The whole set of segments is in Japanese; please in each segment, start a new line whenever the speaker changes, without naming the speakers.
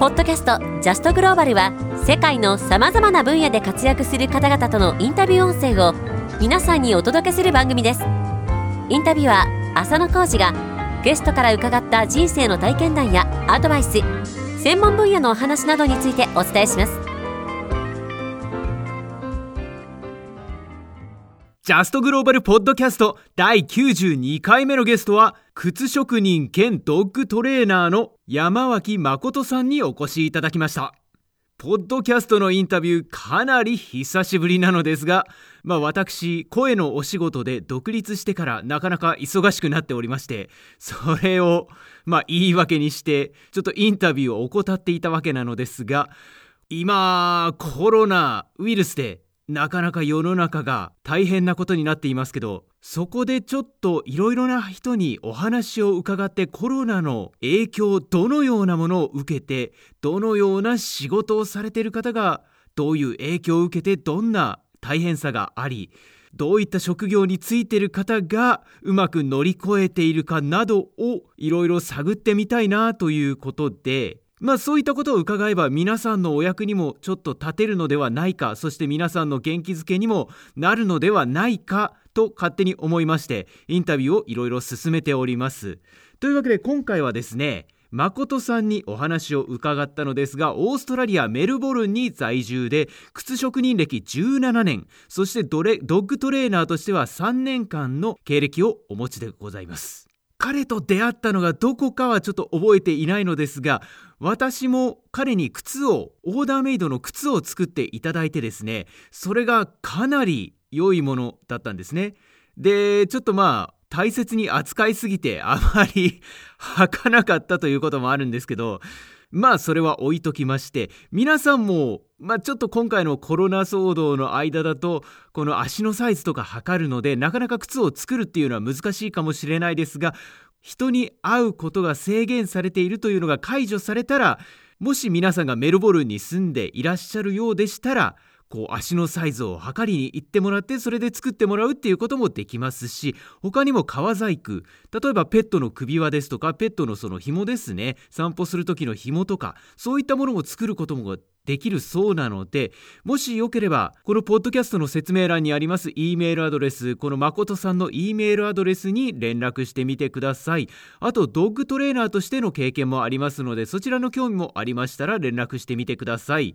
ポッドキャストジャストグローバルは世界のさまざまな分野で活躍する方々とのインタビュー音声を皆さんにお届けする番組です。インタビュアー浅野浩二がゲストから伺った人生の体験談やアドバイス専門分野のお話などについてお伝えします。
ジャストグローバルポッドキャスト第92回目のゲストは靴職人兼ドッグトレーナーの山脇誠さんにお越しいただきました。ポッドキャストのインタビューかなり久しぶりなのですが、まあ私、声のお仕事で独立してからなかなか忙しくなっておりまして、それを、まあ言い訳にして、ちょっとインタビューを怠っていたわけなのですが、今、コロナウイルスでなかなか世の中が大変なことになっていますけど、そこでちょっといろいろな人にお話を伺ってコロナの影響、どのようなものを受けて、どのような仕事をされている方が、どういう影響を受けて、どんな大変さがあり、どういった職業についている方がうまく乗り越えているかなどをいろいろ探ってみたいなということで、まあそういったことを伺えば皆さんのお役にもちょっと立てるのではないかそして皆さんの元気づけにもなるのではないかと勝手に思いましてインタビューをいろいろ進めております。というわけで今回はですね誠さんにお話を伺ったのですがオーストラリア・メルボルンに在住で靴職人歴17年そしてドレドッグトレーナーとしては3年間の経歴をお持ちでございます。彼と出会ったのがどこかはちょっと覚えていないのですが私も彼に靴をオーダーメイドの靴を作っていただいてですねそれがかなり良いものだったんですね。でちょっとまあ大切に扱いすぎてあまり 履かなかったということもあるんですけどまあそれは置いときまして皆さんもまあちょっと今回のコロナ騒動の間だとこの足のサイズとか測るのでなかなか靴を作るっていうのは難しいかもしれないですが人に会うことが制限されているというのが解除されたらもし皆さんがメルボルンに住んでいらっしゃるようでしたらこう足のサイズを測りに行ってもらってそれで作ってもらうっていうこともできますし他にも革細工例えばペットの首輪ですとかペットのその紐ですね散歩する時の紐とかそういったものも作ることもできるそうなのでもしよければこのポッドキャストの説明欄にあります E メールアドレスこの誠さんの E メールアドレスに連絡してみてください。あとドッグトレーナーとしての経験もありますのでそちらの興味もありましたら連絡してみてください。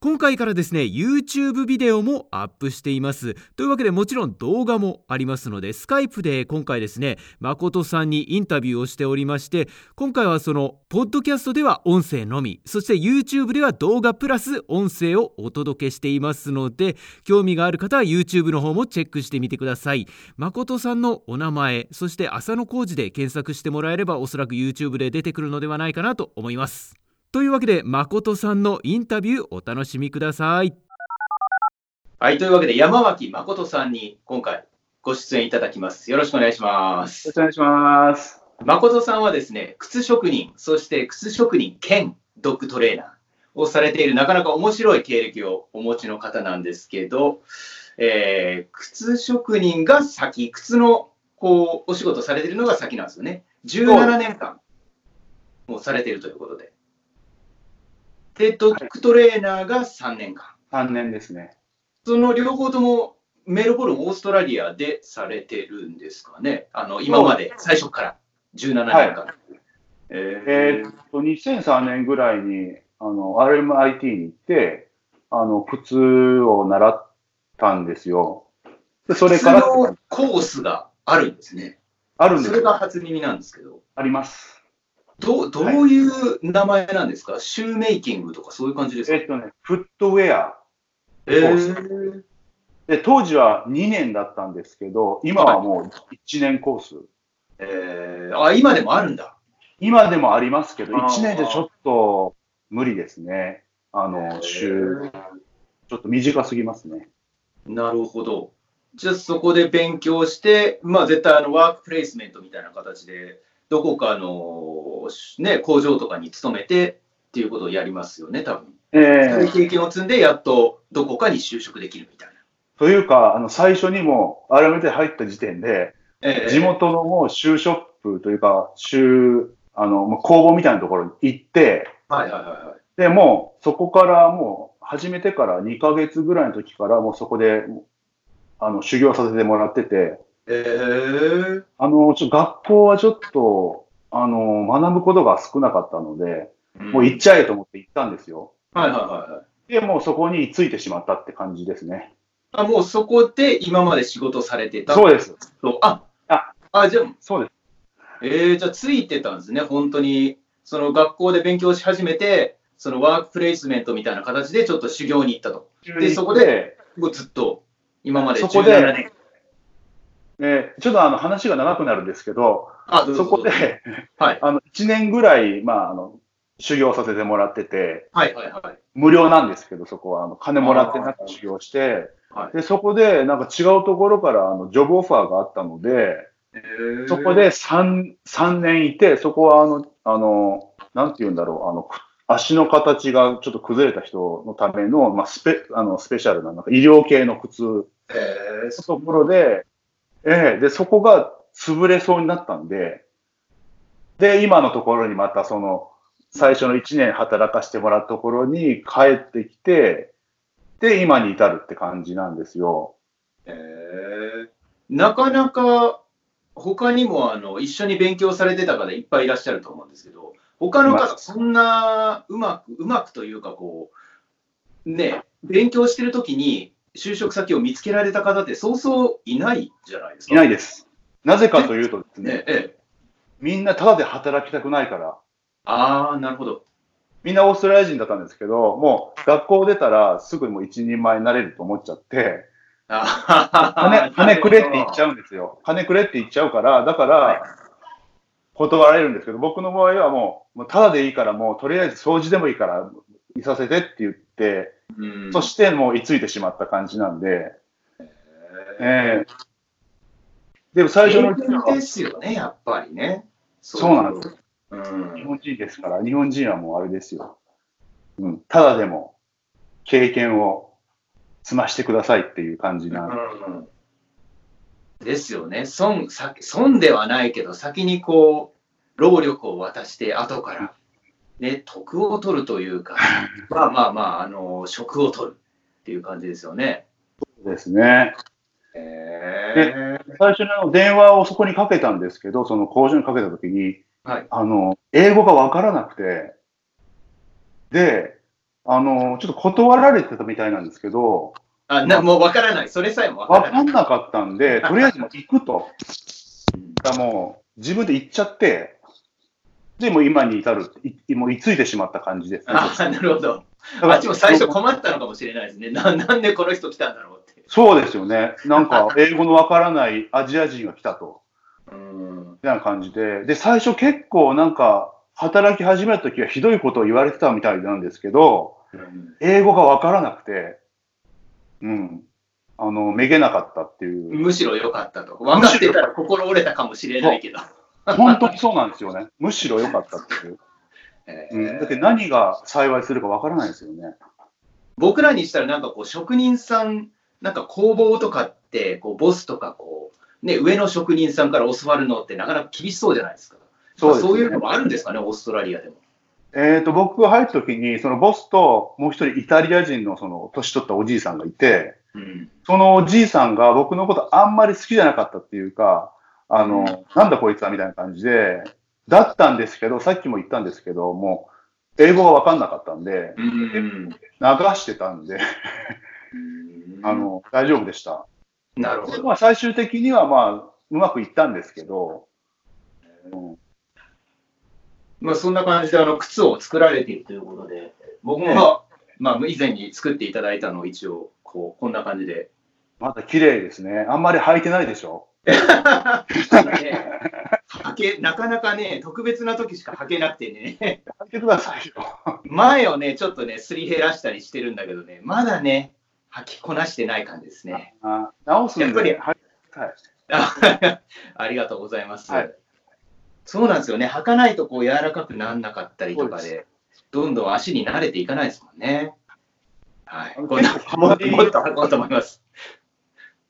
今回からですね YouTube ビデオもアップしています。というわけでもちろん動画もありますのでスカイプで今回ですね誠さんにインタビューをしておりまして今回はそのポッドキャストでは音声のみそして YouTube では動画プラス音声をお届けしていますので興味がある方は YouTube の方もチェックしてみてください。誠さんのお名前そして浅野浩二で検索してもらえればおそらく YouTube で出てくるのではないかなと思います。というわけで誠さんのインタビューお楽しみください。
はいというわけで山脇誠さんに今回ご出演いただきます。よろしくお願いします。
よろしくお願いします。
誠さんはですね靴職人そして靴職人兼ドッグトレーナーをされているなかなか面白い経歴をお持ちの方なんですけど、えー、靴職人が先靴のこうお仕事されているのが先なんですよね。17年間もうされているということでで、ドッグトレーナーが3年間。
3年ですね。
その両方ともメルボルン、オーストラリアでされてるんですかね。あの今まで最初から17年間。はい、
えー、っと、2003年ぐらいにあの RMIT に行って、あの靴を習ったんですよ。
でそれから。コースがあるんですね。
あるんです
それが初耳なんですけど。
あります。
どどういう名前なんですか、はい、シューメイキングとかそういう感じですか？
えっとね、フットウェア。
えー、
で当時は2年だったんですけど、今はもう1年コース。
えー、あ、今でもあるんだ。
今でもありますけど、1年でちょっと無理ですね。あの、週、ちょっと短すぎますね。
なるほど。じゃあそこで勉強して、まあ絶対あのワークプレイスメントみたいな形で、どこかの、ね、工場とかに勤めてっていうことをやりますよね、多分えー、そういう経験を積んで、やっとどこかに就職できるみたいな。
というか、あの最初にも、改めて入った時点で、えー、地元のもうシューショップというか、シュー、あの、工房みたいなところに行って、
はいはいはいはい。
で、もうそこからもう始めてから2ヶ月ぐらいの時からもうそこで、あの、修行させてもらってて、
えー、
あの、ちょっと学校はちょっと、あの、学ぶことが少なかったので、もう行っちゃえと思って行ったんですよ。
はいはいはいはい。
で、もうそこについてしまったって感じですね。
あ、もうそこで今まで仕事されてた
そうです。
とあ、
あ、
あ、じゃあ、
そうです。
えー、じゃあついてたんですね、本当に。その学校で勉強し始めて、そのワークプレイスメントみたいな形でちょっと修行に行ったと。でそこで、もうずっと、今まで
そこで
17年。
えーちょっとあの話が長くなるんですけど、
あ、
そこで、
はい。
あの、1年ぐらい、まあ、あの、修行させてもらってて、
はいはいはい。
無料なんですけど、そこは、あの、金もらってなく修行して、
はい。
で、そこで、なんか違うところから、あの、ジョブオファーがあったので、
えー。
そこで3、三年いて、そこは、あの、あの、なんて言うんだろう、あの、く足の形がちょっと崩れた人のための、まあ、スペ、あの、スペシャルな、なんか医療系の靴。の
えー
ところで、ええで、そこが潰れそうになったんで、で、今のところにまたその、最初の1年働かせてもらったところに帰ってきて、で、今に至るって感じなんですよ。
えーなかなか他にもあの一緒に勉強されてた方いっぱいいらっしゃると思うんですけど、他の方、そんなうまく、うまくというか、こう、ね、勉強してるときに就職先を見つけられた方ってそうそういないじゃないですか。
いないです。なぜかというとですね、
ね、ええ。
みんなただで働きたくないから、
ああ、なるほど。
みんなオーストラリア人だったんですけど、もう学校出たらすぐもう一人前になれると思っちゃって、
あ
金、金くれって言っち
ゃ
ゃうんですよ。金くれって言っちゃうから、だから、断られるんですけど、僕の場合はもう、もうただでいいから、もうとりあえず掃除でもいいから、いさせてって言って、
うん。
そしてもう居ついてしまった感じなんで、ええでも最初の
ですよね、やっぱりね。
そうなんです。
うん
日本人ですから、日本人はもうあれですよ。うん、ただでも経験を積ましてくださいっていう感じなんで、
うんですよね。損、さ損ではないけど、先にこう、労力を渡して、後から、ね、得を取るというか、まあまあまあ、あの、職を取るっていう感じですよね。
ですね。
へえ
最初の電話をそこにかけたんですけど、その工場にかけたときに、
はい
あの、英語がわからなくて、で、あの、ちょっと断られてたみたいなんですけど、
あなもうわからない。それさえもわ
わ
からない。
かんなかったんで、とりあえず行くと。だもう自分で行っちゃって、で、もう今に至る、いもう居ついてしまった感じです、ね。
あなるほど。あっちも最初困ったのかもしれないですね。ななんでこの人来たんだろうって。
そうですよね。なんか、英語のわからないアジア人が来たと。
うん。
みたいな感じで。で、最初結構なんか、働き始めた時はひどいことを言われてたみたいなんですけど、英語がわからなくて、うん。あの、めげなかったっていう。
むしろ良かったと。分かってたら心折れたかもしれないけど。
本当にそうなんですよね。むしろ良かったっていう。
え
うん。だって何が幸いするかわからないですよね。
僕らにしたらなんかこう職人さん、なんか工房とかって、こうボスとかこう、ね、上の職人さんから教わるのってなかなか厳しそうじゃないですか。
そうね
そういうのもあるんですかね、オーストラリアでも。
えっ、と、僕が入った時に、そのボスともう一人イタリア人のその年取ったおじいさんがいて、
うん。
そのおじいさんが僕のことあんまり好きじゃなかったっていうか、あの、なんだこいつはみたいな感じで、だったんですけど、さっきも言ったんですけど、もう、英語がわかんなかったんで、
うん。
流してたんで、あの、大丈夫でした。
なるほど。
まあ、最終的にはまあ、うまくいったんですけど、うん
まあそんな感じであの靴を作られているということで、僕も、まあ以前に作っていただいたのを一応、こう、こんな感じで。
また綺麗ですね。あんまり履いてないでしょ？
ね 履けなかなかね、特別な時しか履けなくてね、
履いてくださいよ。
前をね、ちょっとね、すり減らしたりしてるんだけどね、まだね、履きこなしてない感じですね。
あ直すんで、
やっぱり
はいはい
あ ありがとうございます。
はい
そうなんですよね、履かないとこう柔らかくならなかったりとかで、どんどん足に慣れていかないですもんね。はい、こんなもっと履こうと思います。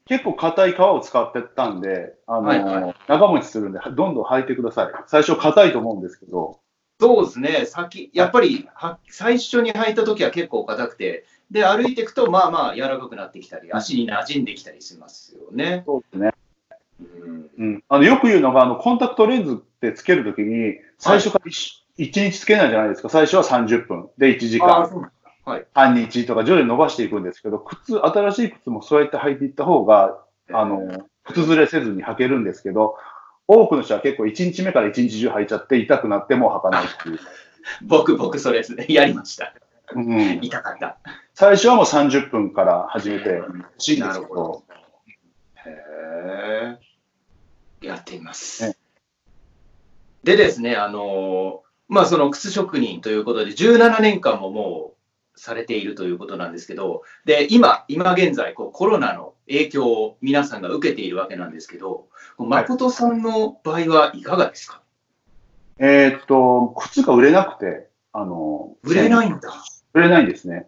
結構硬い皮を使ってたんで、あの、
はいはい
長持ちするんで、どんどん履いてください。最初硬いと思うんですけど、
そうですね、先、やっぱりは最初に履いた時は結構硬くて、で、歩いていくと、まあまあ柔らかくなってきたり、足に馴染んできたりしますよね。
そうですね。
うん
うん。あの、よく言うのが、あの、コンタクトレンズってつけるときに、最初から一一日つけないじゃないですか。最初は30分。で、1時間。
はい。
半日とか徐々に伸ばしていくんですけど、靴、新しい靴もそうやって履いていった方が、あの、靴ずれせずに履けるんですけど、多くの人は結構1日目から1日中履いちゃって痛くなっても履かないっていう。
僕、僕、それですね。やりました。
うん、
痛かった。
最初はもう30分から始めてほしいんですけど
なるほど、。へえ。やってみます
ね。
でですね、あの、まあ、その靴職人ということで、17年間ももうされているということなんですけど、で、今、今現在、こうコロナの影響を皆さんが受けているわけなんですけど、誠さんの場合はいかがですか？
えーっと、靴が売れなくて、あの、
売れないんだ。
売れないんですね。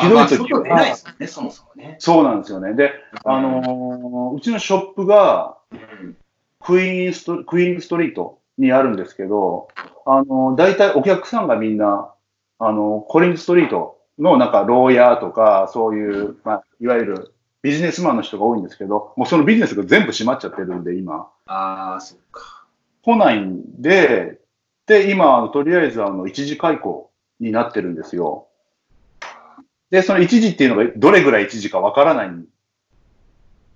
ひどい時
外出ないですね、そもそもね。
そうなんですよね。で、あのーうちのショップが
うん
クイーンスト、クイーンストリートにあるんですけど、あのー大体お客さんがみんな、あのーコリンストリートのなんか牢屋とか、そういう、まあ、いわゆるビジネスマンの人が多いんですけど、もうそのビジネスが全部閉まっちゃってるんで、今。
ああ、そっか。
来ないんで、で、今、とりあえず、あの、一時開講になってるんですよ。で、その一時っていうのがどれぐらい一時かわからないん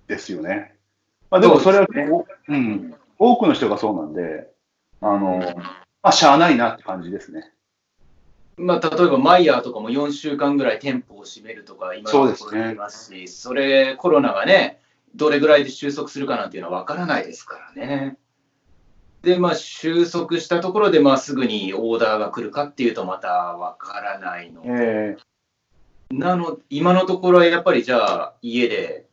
ですよね。まあ、でもそれは、
そうです
おうん、多くの人がそうなんで、あの、まあ、しゃあないなって感じですね。
まあ、例えばマイヤーとかも4週間ぐらい店舗を閉めるとか、今のところ言いますし、それ、コロナがね、どれぐらいで収束するかなんていうのは分からないですからね。で、まあ、収束したところで、まあ、すぐにオーダーが来るかっていうと、また分からないので、
え
なの今のところはやっぱりじゃあ、家で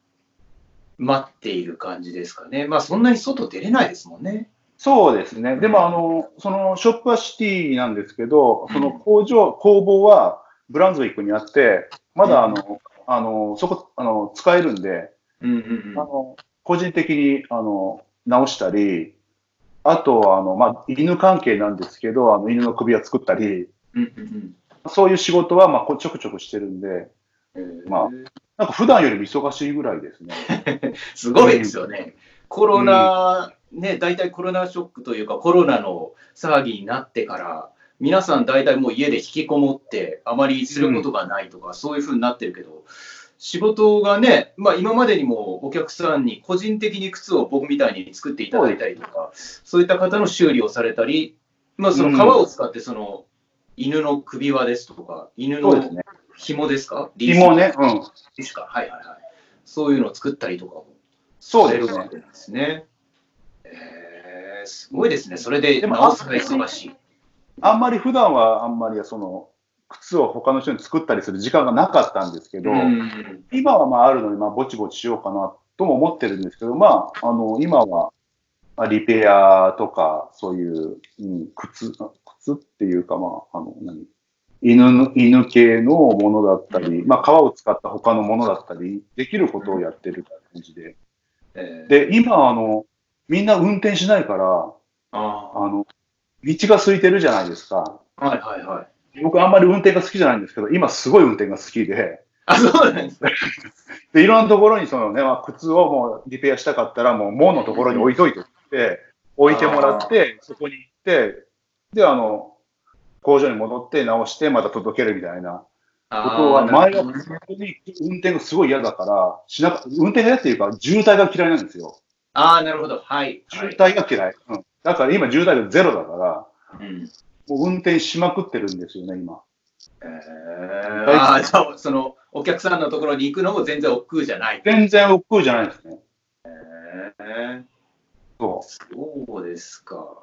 待っている感じですかね。まあ、そんなに外出れないですもんね。
そうですね。でも、あの、そのショップはシティなんですけど、その工場、工房はブランズウィックにあって、まだあの、あの、そこ、あの、使えるんで、
うんうん
あの、個人的に、あの、直したり、あとは、あの、まあ、犬関係なんですけど、あの、犬の首輪作ったり、
うん。うんうん
そういう仕事は、まあ、こちょくちょくしてるんで、
うん
まあなんか普段よりも忙しいぐらいですね。
すごいですよね。コロナ、ね、大体コロナショックというか、コロナの騒ぎになってから、皆さん大体もう家で引きこもって、あまりすることがないとか、そういうふうになってるけど、仕事がね、まあ、今までにもお客さんに個人的に靴を僕みたいに作っていただいたりとか、そういった方の修理をされたり、まあ、その革を使ってその犬の首輪ですとか、犬の
そうですね。
紐ですか？
紐ね、うん。
はいはいはい。そういうのを作ったりとかも。されるわけなんですね。えー、すごいですね。それで、
で
い。
あんまり普段はあんまりその、靴を他の人に作ったりする時間がなかったんですけど、
うん
今はまああるのに、まあぼちぼちしようかなとも思ってるんですけど、まあ、あの、今は、まあリペアとか、そういう、うん、靴、靴っていうか、まあ、あの、何？犬の、犬系のものだったり、まあ、革を使った他のものだったり、できることをやってる感じで。
えー
で、今、あの、みんな運転しないから、
あ
あの、道が空いてるじゃないですか。
ーはいはいはい。
僕あんまり運転が好きじゃないんですけど、今すごい運転が好きで、
あ、そうなんですね。
で、いろんなところにそのね、まあ、靴をもうリペアしたかったら、もう門のところに置いといてって、置いてもらって、そこに行って、で、あの、工場に戻って直して、また届けるみたいなことは、前は本当に運転がすごい嫌だから、しなか、運転が嫌っていうか、渋滞が嫌いなんですよ。
あー、なるほど。はい。
渋滞が嫌い。うん。だから今渋滞がゼロだから、
うん
もう運転しまくってるんですよね、今。
えー、あーじゃあ、その、お客さんのところに行くのも全然億劫じゃない。
全然億劫じゃないですね。
えー
そ
そうですか。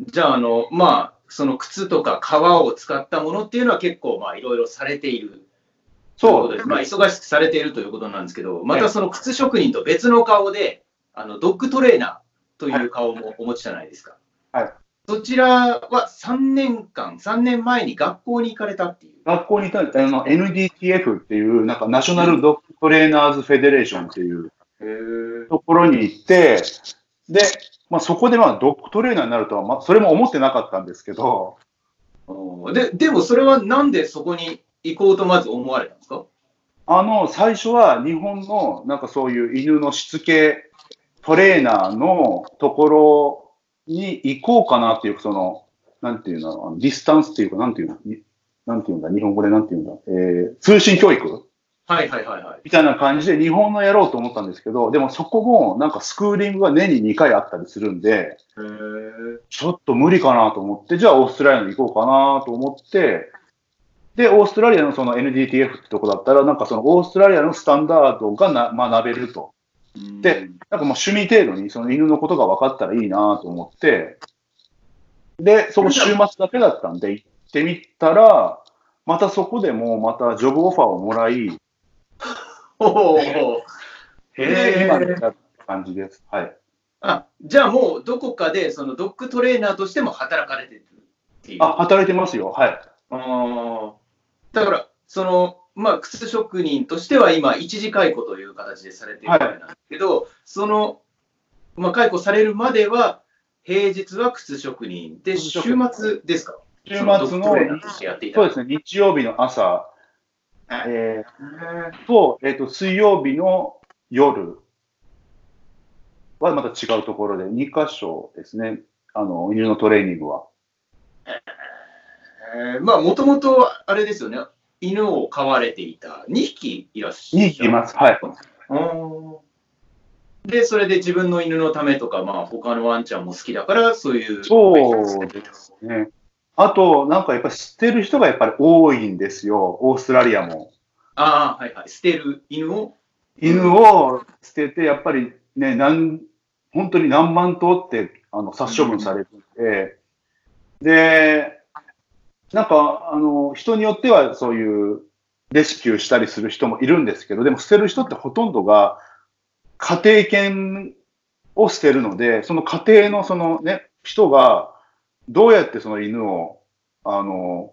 じゃあ、あの、まあ、その靴とか革を使ったものっていうのは結構、まあ、いろいろされている
う。そう
です。まあ、忙しくされているということなんですけど、またその靴職人と別の顔で、あの、ドッグトレーナーという顔もお持ちじゃないですか。
はい。
そちらは3年間、3年前に学校に行かれたっていう。
学校にいたあの NDTF っていう、なんかナショナルドッグトレーナーズフェデレーションっていう
へ
ところに行って、で、まあそこでまあドッグトレーナーになるとは、まあそれも思ってなかったんですけど、
で、でもそれはなんでそこに行こうとまず思われたんですか？
あの、最初は日本のなんかそういう犬のしつけトレーナーのところに行こうかなっていう、その、なんていうの、あのディスタンスっていうか、なんていうの、になんていうんだ、日本語でなんていうんだ、えー、通信教育
はいはいはいはい。
みたいな感じで日本のやろうと思ったんですけど、でもそこもなんかスクーリングが年に2回あったりするんで。ちょっと無理かなと思って、じゃあオーストラリアに行こうかなと思って、で、オーストラリアのその NDTF ってとこだったら、なんかそのオーストラリアのスタンダードがな学べると。で、なんかもう趣味程度にその犬のことが分かったらいいなと思って、で、その週末だけだったんで行ってみたら、またそこでもまたジョブオファーをもらい、
おお。
で、今に
へえ。
至る感じです。はい。
あ、じゃあもうどこかでそのドッグトレーナーとしても働かれてるっていう。
あ、働いてますよ。はい。
あーだから、その、まあ、靴職人としては今、一時解雇という形でされているわけなんですけど、その、まあ、解雇されるまでは、平日は靴職人で、週末ですか？
週末の
そ
うですね、日曜日の朝、えーと、えっ、と、水曜日の夜はまた違うところで、2箇所ですね、あの、犬のトレーニングは。
えー。まあ、もともと、あれですよね、犬を飼われていた2匹いらっしゃる。
2匹います。はい。
うんで、それで自分の犬のためとか、まあ、他のワンちゃんも好きだから、そういう。
そうですね。あと、なんかやっぱり知ってる人がやっぱり多いんですよ、オーストラリアも。
ああ、はいはい。捨てる犬を？
犬を捨てて、やっぱりね、なん本当に何万頭ってあの殺処分されてて、で、なんか、あの、人によってはそういうレスキューしたりする人もいるんですけど、でも捨てる人ってほとんどが家庭犬を捨てるので、その家庭のそのね、人がどうやってその犬を、あの、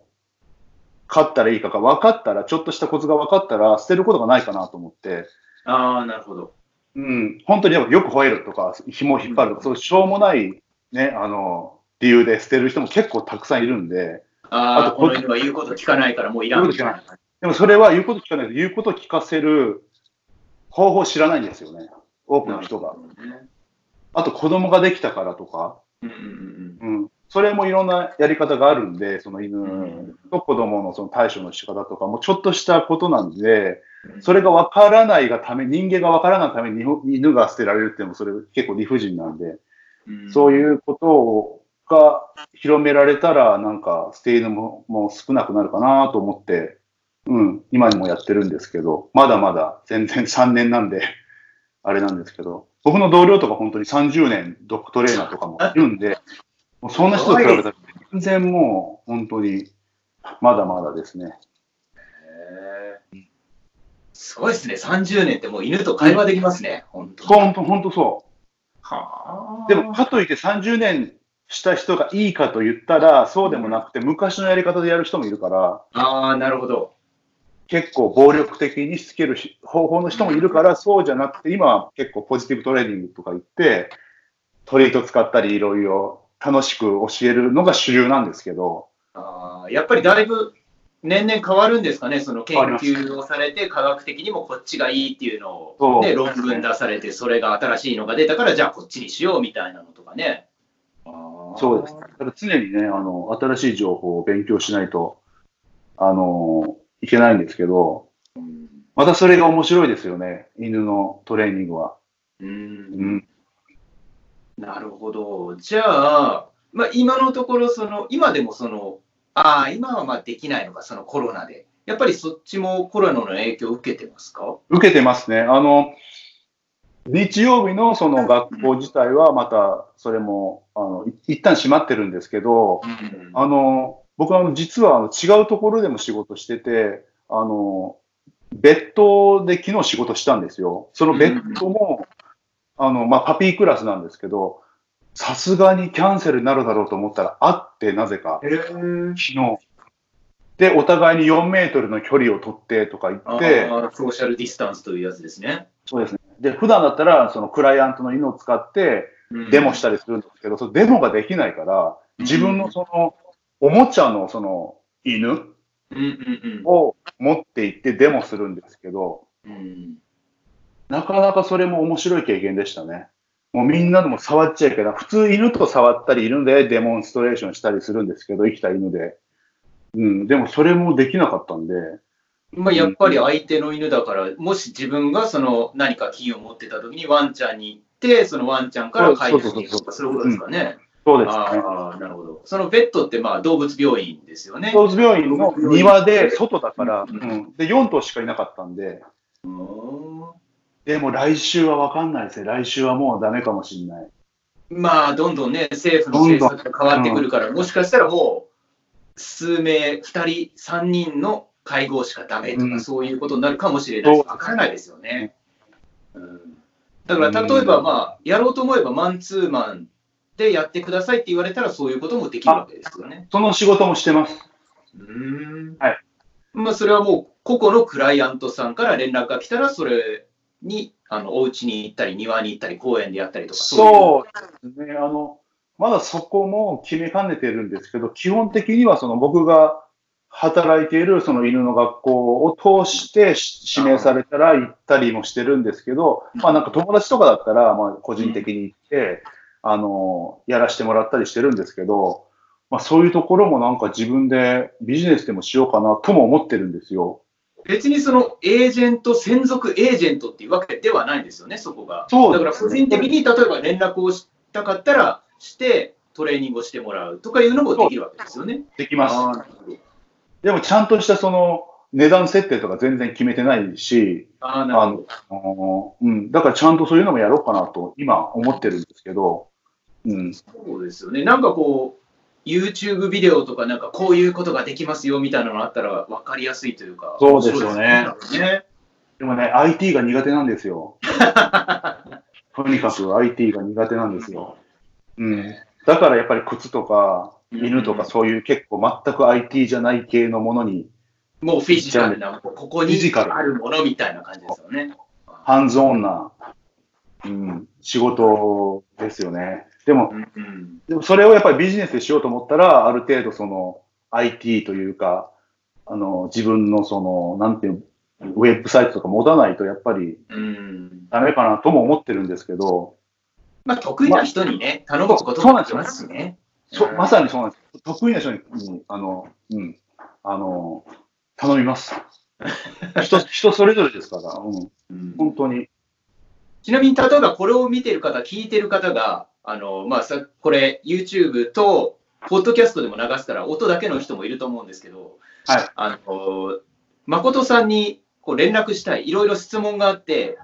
飼ったらいいかが分かったら、ちょっとしたコツが分かったら、捨てることがないかなと思って、
ああ、なるほど。
うん、本当によく吠えるとか、紐を引っ張るとか、そうしょうもない、ね、あの、理由で捨てる人も結構たくさんいるんで、
ああ、この犬は言うこと聞かないからもういらん。
言うこと聞かない。でもそれは言うこと聞かない。と、言うこと聞かせる方法を知らないんですよね、多くの人が。あと子供ができたからとか、
うんうんうん
うん、それもいろんなやり方があるんで、その犬。
ん
と子供のその対処の仕方とか。もちょっとしたことなんで、
うん。
それが分からないがため、人間が分からないために犬が捨てられるっていうのもそれ結構理不尽なんで、
うん。
そういうことが広められたら、なんか捨て犬ももう少なくなるかなと思って、うん、今にもやってるんですけど、まだまだ全然3年なんで、あれなんですけど、僕の同僚とか本当に30年ドッグトレーナーとかもいるんで、もうそんな人と比べたら全然もう本当にまだまだですね。
すごいですね。30年ってもう犬と会話できますね。本当に。
本当、本当そう。
はあ。
でも、かといって30年した人がいいかと言ったら、そうでもなくて、昔のやり方でやる人もいるから、
ああ、なるほど。
結構暴力的にしつけるし方法の人もいるから、そうじゃなくて、今は結構ポジティブトレーニングとか言って、トリート使ったりいろいろ楽しく教えるのが主流なんですけど、
あーやっぱりだいぶ年々変わるんですかね、その研究をされて、科学的にもこっちがいいっていうのを、ね、論文出されて、それが新しいのが出たから、じゃあこっちにしようみたいなのとかね。
そうです。だから常にね、あの、新しい情報を勉強しないと、あの、いけないんですけど、
うん
またそれが面白いですよね、犬のトレーニングは。
うん
うん。
なるほど。じゃあ、まあ、今のところ、その、今でもその、ああ、今はまあできないのか、そのコロナで。やっぱりそっちもコロナの影響を受けてますか？
受けてますね。あの、日曜日のその学校自体はまた、それも、あの、い一旦閉まってるんですけど、
うん
あの、僕は実は違うところでも仕事してて、あの、別途で昨日仕事したんですよ。その別途も、あの、まあ、パピークラスなんですけど、さすがにキャンセルになるだろうと思ったら、あって、なぜか、昨日。で、お互いに4メートルの距離を取ってとか言
あ
って、
ーソーシャルディスタンスというやつですね。
そうですね。で、普段だったら、そのクライアントの犬を使って、デモしたりするんですけど、そのデモができないから、自分のその、おもちゃのその、犬を持って行ってデモするんですけど、なかなかそれも面白い経験でしたね。もうみんなでも触っちゃいけない。普通犬と触ったり、犬でデモンストレーションしたりするんですけど、生きた犬で。うん、でもそれもできなかったんで、
まあ、やっぱり相手の犬だから、もし自分がその何か金を持ってた時にワンちゃんに行って、そのワンちゃんから返すに行くとか、そういうことですかね。
そうですね。
ああ、なるほど。そのベッドってまあ動物病院ですよね。
動物病院の庭で外だから、
う
うんん、で、4頭しかいなかったんで、でも来週はわかんないですね。来週はもうダメかもしれない。
まあ、どんどんね、政府の政策が変わってくるから、もしかしたらもう、数名、2人、3人の会合しかダメとか、
うん
そういうことになるかもしれないし、わからないですよね。うん、だから、例えば、まあ、やろうと思えば、マンツーマンでやってくださいって言われたら、そういうこともできるわけですよね。
その仕事もしてます。
うん
はい。
まあ、それはもう、個々のクライアントさんから連絡が来たら、それに、あの、お家に行ったり、庭に行ったり、公園でやったりとか、
そうですね。あの、まだそこも決めかねてるんですけど、基本的にはその僕が働いているその犬の学校を通してし指名されたら行ったりもしてるんですけど、まあなんか友達とかだったら、まあ個人的に行って、あの、やらせてもらったりしてるんですけど、まあそういうところもなんか自分でビジネスでもしようかなとも思ってるんですよ。
別にそのエージェント、専属エージェントっていうわけではないんですよね、そこが。
そうです
だから個人的に例えば連絡をしたかったらして、トレーニングをしてもらうとかいうのもできるわけですよね。
できます。でもちゃんとしたその値段設定とか全然決めてないし、
あ
のうん、だからちゃんとそういうのもやろうかなと今思ってるんですけど、うん、
そうですよね。なんかこう、YouTube ビデオとか、なんかこういうことができますよみたいなのあったら分かりやすいというか、
そうですよね
ね。
でもね、IT が苦手なんですよ。とにかく IT が苦手なんですよ。うん、だからやっぱり靴とか犬とかそういう結構全く IT じゃない系のものに
もうフィジカルな、ここにあるものみたいな感じですよね。
ハンズオンな、うん、仕事ですよね。でも、
うんうん
でもそれをやっぱりビジネスでしようと思ったら、ある程度その IT というか、あの、自分のその、なんていう、ウェブサイトとか持たないとやっぱり
うん
ダメかなとも思ってるんですけど、
まあ、得意な人にね、頼むこともできますしね。
そ
うん
まさにそうなんです。得意な人に、うんあの、うん、あの、頼みます。人、人それぞれですから、うん、
うん
本当に。
ちなみに、例えばこれを見てる方、聞いてる方が、あの、まあ、さ、これ、YouTube と、ポッドキャストでも流したら、音だけの人もいると思うんですけど、
はい。
あの、誠さんにこう連絡したい、いろいろ質問があって、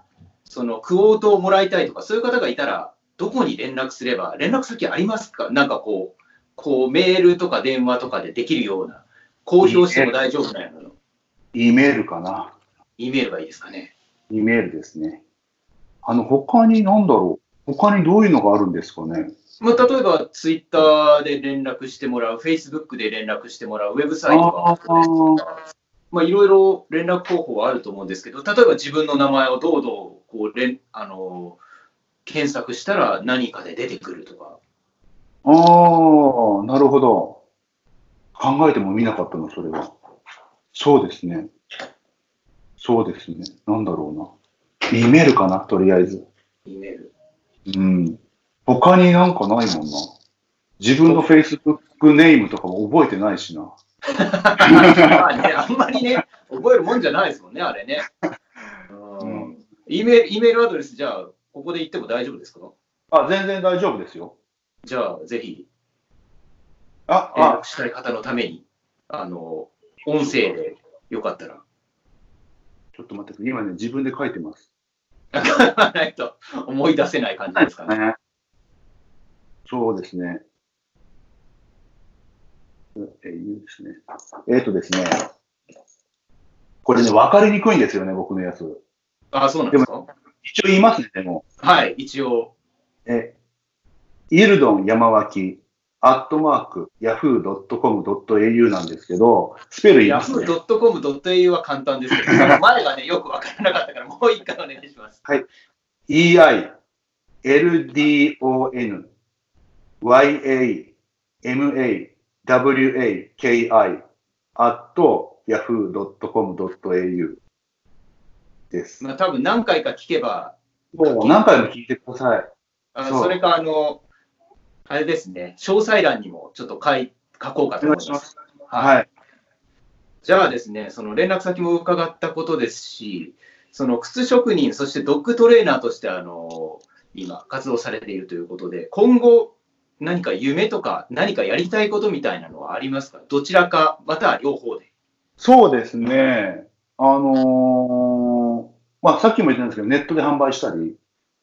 その、クオートをもらいたいとか、そういう方がいたら、どこに連絡すれば、連絡先ありますか？なんかこう、こう、メールとか電話とかでできるような、公表しても大丈夫なような、
E メールかな。
E メールがいいですかね。
E メールですね。あの、他に何だろう他にどういうのがあるんですかね？
まあ、例えば、ツイッターで連絡してもらう、フェイスブックで連絡してもらう、ウェブサイトがまあ、いろいろ連絡方法はあると思うんですけど、例えば自分の名前をどうどうこう連あの検索したら何かで出てくるとか、
ああ、なるほど。考えてもみなかったの、それは。そうですね。そうですね。なんだろうな。E メールかな、とりあえず。
E メール。
うん。他になんかないもんな。自分の Facebook ネームとかも覚えてないしな。
まあね、あんまりね、覚えるもんじゃないですもんね、あれね。うん、E メール、E メールアドレス、じゃあ、ここで言っても大丈夫ですか？
あ、全然大丈夫ですよ。
じゃあ、ぜひ、
あ、
連
あ
絡、したい方のために、あの、音声でよかったら。
ちょっと待ってください。今ね、自分で書いてます。
書かないと思い出せない感じですかね。
ね。そうですね。えいいですね。えっ、とですね。これね、わかりにくいんですよね、僕のやつ。
あ、そうなんですか？
一応言いますね、でも。
はい、一応。
え、イルドン山脇、アットマーク、yahoo.com.au なんですけど、スペル言いますね。
yahoo.com.au は簡単ですけど、前がね、よくわからなかったから、もう一回お願いします。
EI、ldon, ya, ma, waki, at yahoo.com.au です。
まあ、多分何回か聞けば、
もう何回も聞いてください。
あそれか、あの、あれですね、詳細欄にもちょっと書い書こうかと思います。はい
はい。
じゃあですね、その連絡先も伺ったことですし、その靴職人、そしてドッグトレーナーとしてあの今、活動されているということで、今後、何か夢とか、何かやりたいことみたいなのはありますか？どちらか、または両方で。
そうですね。あのーまあ、さっきも言ったんですけど、ネットで販売したり、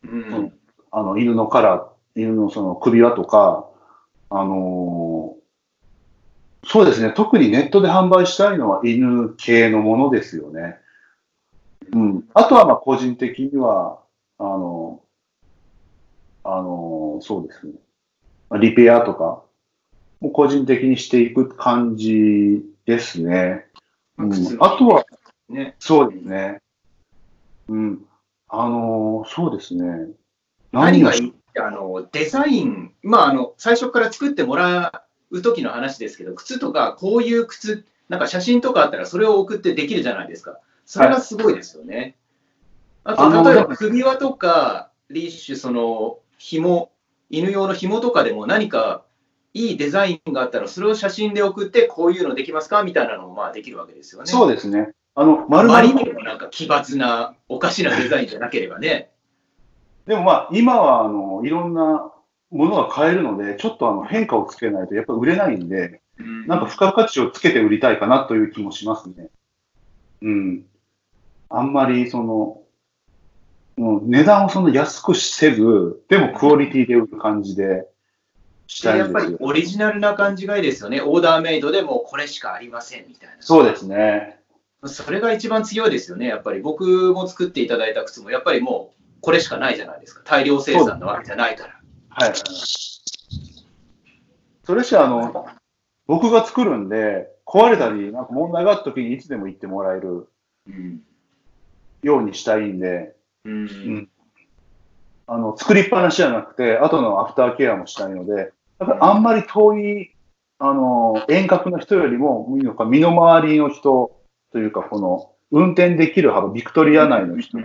うん
あの、犬のカラー、犬のその首輪とか、あのーそうですね。特にネットで販売したいのは犬系のものですよね。うん。あとは、まあ、個人的には、あの、あの、そうですね。まあリペアとか、もう個人的にしていく感じですね。うん、
靴
あとは、
ね、
そうですね。うん。あの、そうですね。
何がいい？あのデザイン、まああの、最初から作ってもらう時の話ですけど、靴とか、こういう靴、なんか写真とかあったら、それを送ってできるじゃないですか。それがすごいですよね。あ
あの
と、例えば首輪とか、リッシュ、その紐、犬用の紐とかでも何かいいデザインがあったら、それを写真で送って、こういうのできますか？みたいなのもまあできるわけですよね。
そうですね。あの、
あ
丸
まりに
々、
もなんか奇抜な、おかしなデザインじゃなければね。
でもまあ、今は、あの、いろんなものが買えるので、ちょっとあの、変化をつけないと、やっぱ売れないんで、なんか付加価値をつけて売りたいかなという気もしますね。うん。あんまり、その、もう値段をその安くせず、でもクオリティで売る感じでした
でやっぱり。オリジナルな感じがいいですよね。オーダーメイドでもうこれしかありませんみたいな。
そうですね。
それが一番強いですよね。やっぱり僕も作っていただいた靴も、やっぱりもうこれしかないじゃないですか。大量生産なわけじゃないから。
はい。それしあの、僕が作るんで、壊れたり、なんか問題があった時にいつでも言ってもらえる
うん。
ようにしたいんで、
うん。
んあの、作りっぱなしじゃなくて、後のアフターケアもしたいので、だからあんまり遠い、あの、遠隔の人よりも、いいのか身の回りの人というか、この、運転できる幅、ビクトリア内の人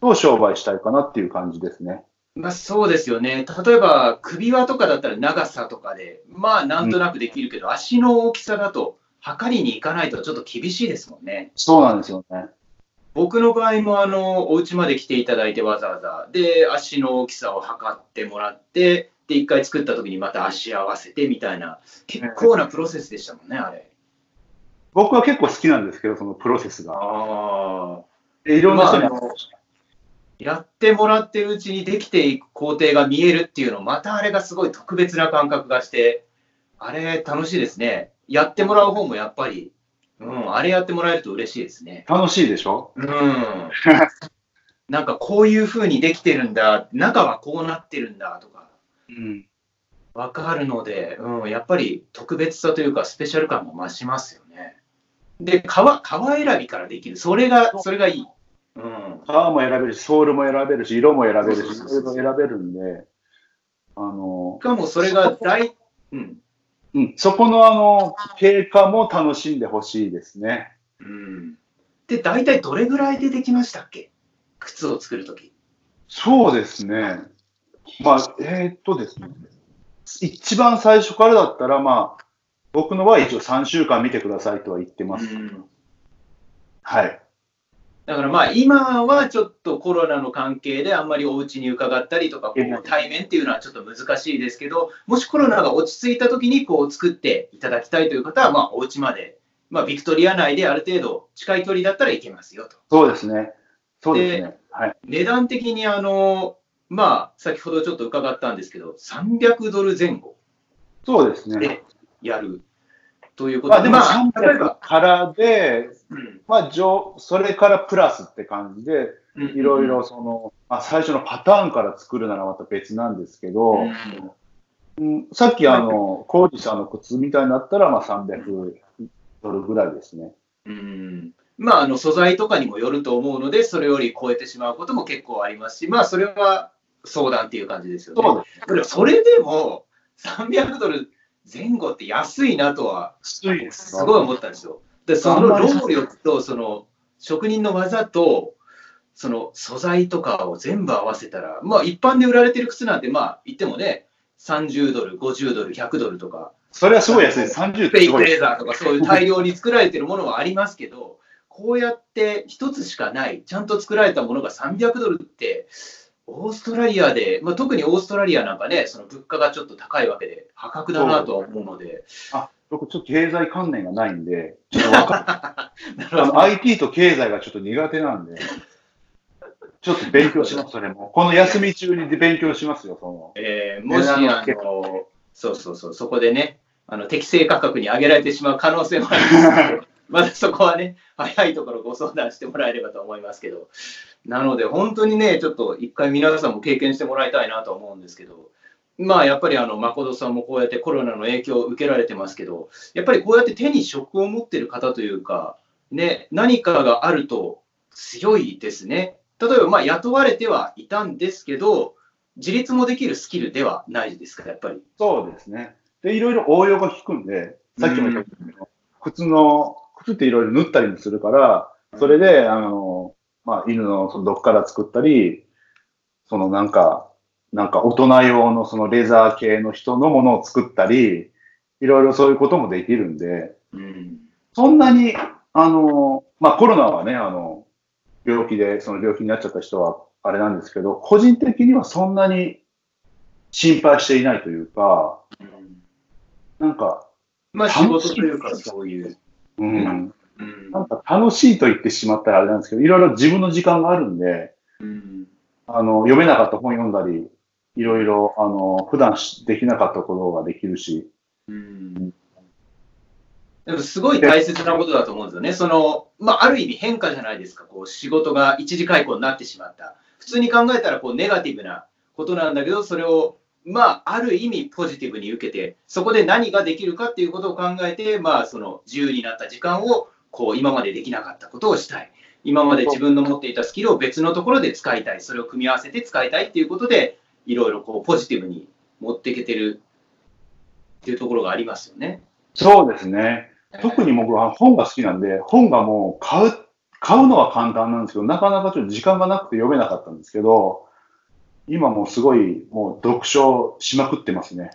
と商売したいかなっていう感じですね。
まあそうですよね。例えば首輪とかだったら長さとかで、まあなんとなくできるけど、足の大きさだと測りに行かないとちょっと厳しいですもんね。
そうなんですよね。
僕の場合もあのお家まで来ていただいてわざわざで足の大きさを測ってもらってで一回作った時にまた足合わせてみたいな結構なプロセスでしたもんねあれ
僕は結構好きなんですけど、そのプロセスが。
あ
でいろんな人に、
まあやってもらってるうちにできていく工程が見えるっていうのまたあれがすごい特別な感覚がしてあれ楽しいですねやってもらう方もやっぱり、うん、あれやってもらえると嬉しいですね
楽しいでしょ？
うん なんかこういう風にできてるんだ、中はこうなってるんだとか、
うん。
わかるので、うん、やっぱり特別さというか、スペシャル感も増しますよね。で、革革選びからできる、それが、それがいい。うん、
革も選べるし、ソールも選べるし、色も選べるし、い
そう
いろ選べるんで、あの
し、かもそれが大、うん、
うん、そこのあの、経過も楽しんでほしいですね。
うん。で、大体どれぐらいでできましたっけ？靴を作るとき。
そうですね。まあ、えーっとですね。一番最初からだったら、まあ、僕の場合一応3週間見てくださいとは言ってます。
うん
はい。
だからまあ今はちょっとコロナの関係であんまりお家に伺ったりとかこ
ええ
う対面っていうのはちょっと難しいですけどもしコロナが落ち着いた時にこう作っていただきたいという方はまあお家まで、まあ、ビクトリア内である程度近い距離だったら行けますよと。
そうですね。そうですね。はい。
値段的にあのまあ先ほどちょっと伺ったんですけど300ドル前後
そうですね。
でやるということ。
まあでも
まあ例え
300
ば、
からで、
うん
まあ上、それからプラスって感じで、
うん。
いろいろその、まあ最初のパターンから作るならまた別なんですけど、
うん。
うん。さっきあの、コージさんの靴みたいになったら、まあ300ドルぐらいですね。
うん。まあ、あの素材とかにもよると思うので、それより超えてしまうことも結構ありますし、まあ、それは相談っていう感じですよね。
そうです。
でもそれでも300ドル前後って安いなとは
す。
すごい思ったんですよ。で、その労力とその職人の技とその素材とかを全部合わせたら、まあ一般で売られてる靴なんてまあ言ってもね、30ドル、50ドル、100ドルとか、
それはすごい安いです。30っ
フェイ。クレーザーとかそういう大量に作られてるものはありますけど、こうやって一つしかない、ちゃんと作られたものが300ドルって、オーストラリアで、まあ、特にオーストラリアなんかね、その物価がちょっと高いわけで、破格だなとは思うので、
あ、僕ちょっと経済関連がないんで、ちょっとわか
な
あの IT と経済がちょっと苦手なんで、ちょっと勉強します、それも。この休み中に勉強しますよ、その。
えーもし、あの、そうそうそう、そこでね、あの適正価格に上げられてしまう可能性もあるんです。けど、まだそこはね、早いところご相談してもらえればと思いますけど、なので、本当にね、ちょっと一回皆さんも経験してもらいたいなと思うんですけど、まあやっぱりあの誠さんもこうやってコロナの影響を受けられてますけど、やっぱりこうやって手に職を持ってる方というか、ね、何かがあると強いですね。例えばまあ雇われてはいたんですけど、自立もできるスキルではないですか、やっぱり。
そうですね。で、いろいろ応用が効くんで、さっきも言ったけど、靴の、靴っていろいろ縫ったりもするから、それで、あの、まあ、犬のその毒から作ったり、そのなんか、なんか大人用のそのレザー系の人のものを作ったり、いろいろそういうこともできるんで、
うん。
そんなに、あの、まあコロナはね、あの、病気で、その病気になっちゃった人はあれなんですけど、個人的にはそんなに心配していないというか、なんか、
まあ仕事というか、そういう。
うん、
うん
なんか楽しいと言ってしまったらあれなんですけど、いろいろ自分の時間があるんで、
うん
あの、読めなかった本読んだり、いろいろ、あの、普段しできなかったことができるし、
うんでもすごい大切なことだと思うんですよね。その、まあ、ある意味変化じゃないですか。こう、仕事が一時解雇になってしまった。普通に考えたら、こう、ネガティブなことなんだけど、それを、まあ、ある意味ポジティブに受けて、そこで何ができるかっていうことを考えて、まあ、その、自由になった時間を、こう、今までできなかったことをしたい。今まで自分の持っていたスキルを別のところで使いたい。それを組み合わせて使いたいっていうことで、いろいろこう、ポジティブに持っていけてるっていうところがありますよね。
そうですね。特に僕は本が好きなんで、本がもう買う、買うのは簡単なんですけど、なかなかちょっと時間がなくて読めなかったんですけど、今もうすごい、もう読書しまくってますね。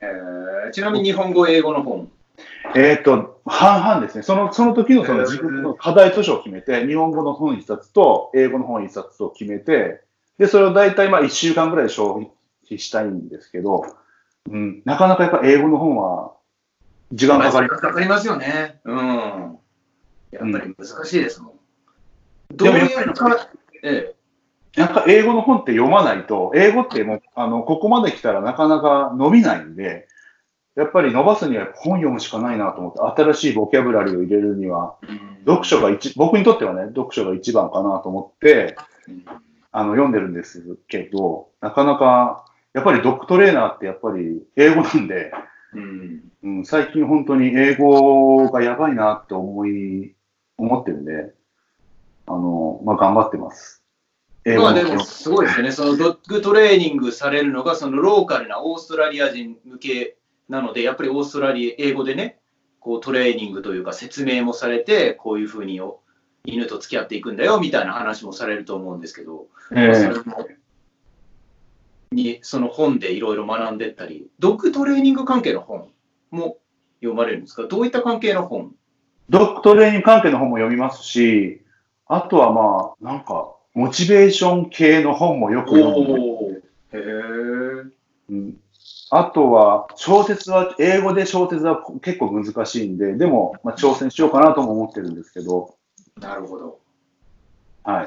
えーちなみに日本語、英語の本。
えっ、と、半々ですね。その、その時のその自分の課題図書を決めて、日本語の本一冊と英語の本一冊と決めて、で、それを大体まあ一週間ぐらいで消費したいんですけど、うん、なかなかやっぱ英語の本は時間かかります。
かかりますよね。うん。やっぱり難しいですもん。ど
でも
うい
やっぱり
うか、え
なんか英語の本って読まないと、英語ってもう、あの、ここまで来たらなかなか伸びないんで、やっぱり伸ばすには本読むしかないなと思って、新しいボキャブラリーを入れるには、読書が一、僕にとってはね、読書が一番かなと思って、
うん
あの、読んでるんですけど、なかなか、やっぱりドッグトレーナーってやっぱり英語なんで、
うん
うん、最近本当に英語がやばいなって思い、思ってるんで、あの、まあ、頑張ってます。英語の
まあでもすごいですよね。そのドッグトレーニングされるのが、そのローカルなオーストラリア人向けなので、やっぱりオーストラリア、英語でね、こうトレーニングというか説明もされて、こういうふうにお犬と付き合っていくんだよみたいな話もされると思うんですけど、
ええ。
それもにその本でいろいろ学んでったり、ドッグトレーニング関係の本も読まれるんですか？どういった関係の本？
ドッグトレーニング関係の本も読みますし、あとはまあ、なんか、モチベーション系の本もよく読んで、
おー。へえ。
うん、あとは、小説は、英語で小説は結構難しいんで、でも、まあ、挑戦しようかなとも思ってるんですけど、
なるほど。
はい。
わ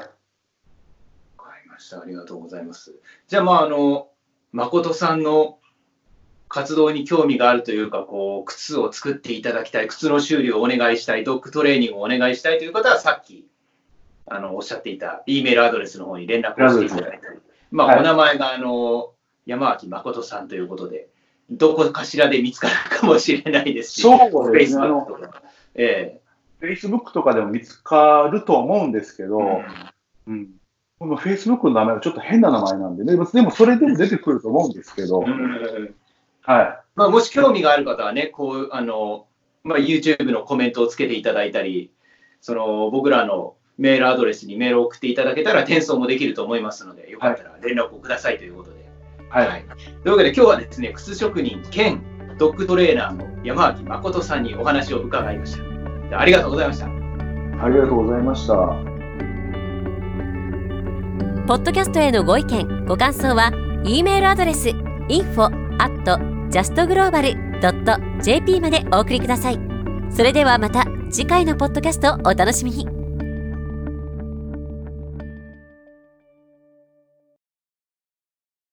かりました。ありがとうございます。じゃあ、まあ、あの、誠さんの活動に興味があるというか、こう、靴を作っていただきたい、靴の修理をお願いしたい、ドッグトレーニングをお願いしたいという方は、さっき、あの、おっしゃっていた、E メールアドレスの方に連絡をしていただいたり、まあ、
はい
お名前が、あの、山脇誠さんということで、どこかしらで見つかるかもしれないですし、
そうですね。
とか。え
Facebook とかでも見つかると思うんですけど、
え
うん。この Facebook の名前はちょっと変な名前なんでね、でもそれでも出てくると思うんですけど、
うん
はい。
まあ、もし興味がある方はね、こう、あの、まあ、YouTube のコメントをつけていただいたり、その、僕らのメールアドレスにメールを送っていただけたら転送もできると思いますので、よかったら連絡をくださいということで。
はい。
はいというわけで今日はですね、靴職人兼ドッグトレーナーの山脇誠さんにお話を伺いました。でありがとうございました。
ありがとうございました。
ポッドキャストへのご意見ご感想は E メールアドレス info at justglobal.jp までお送りくださいそれではまた次回のポッドキャストをお楽しみに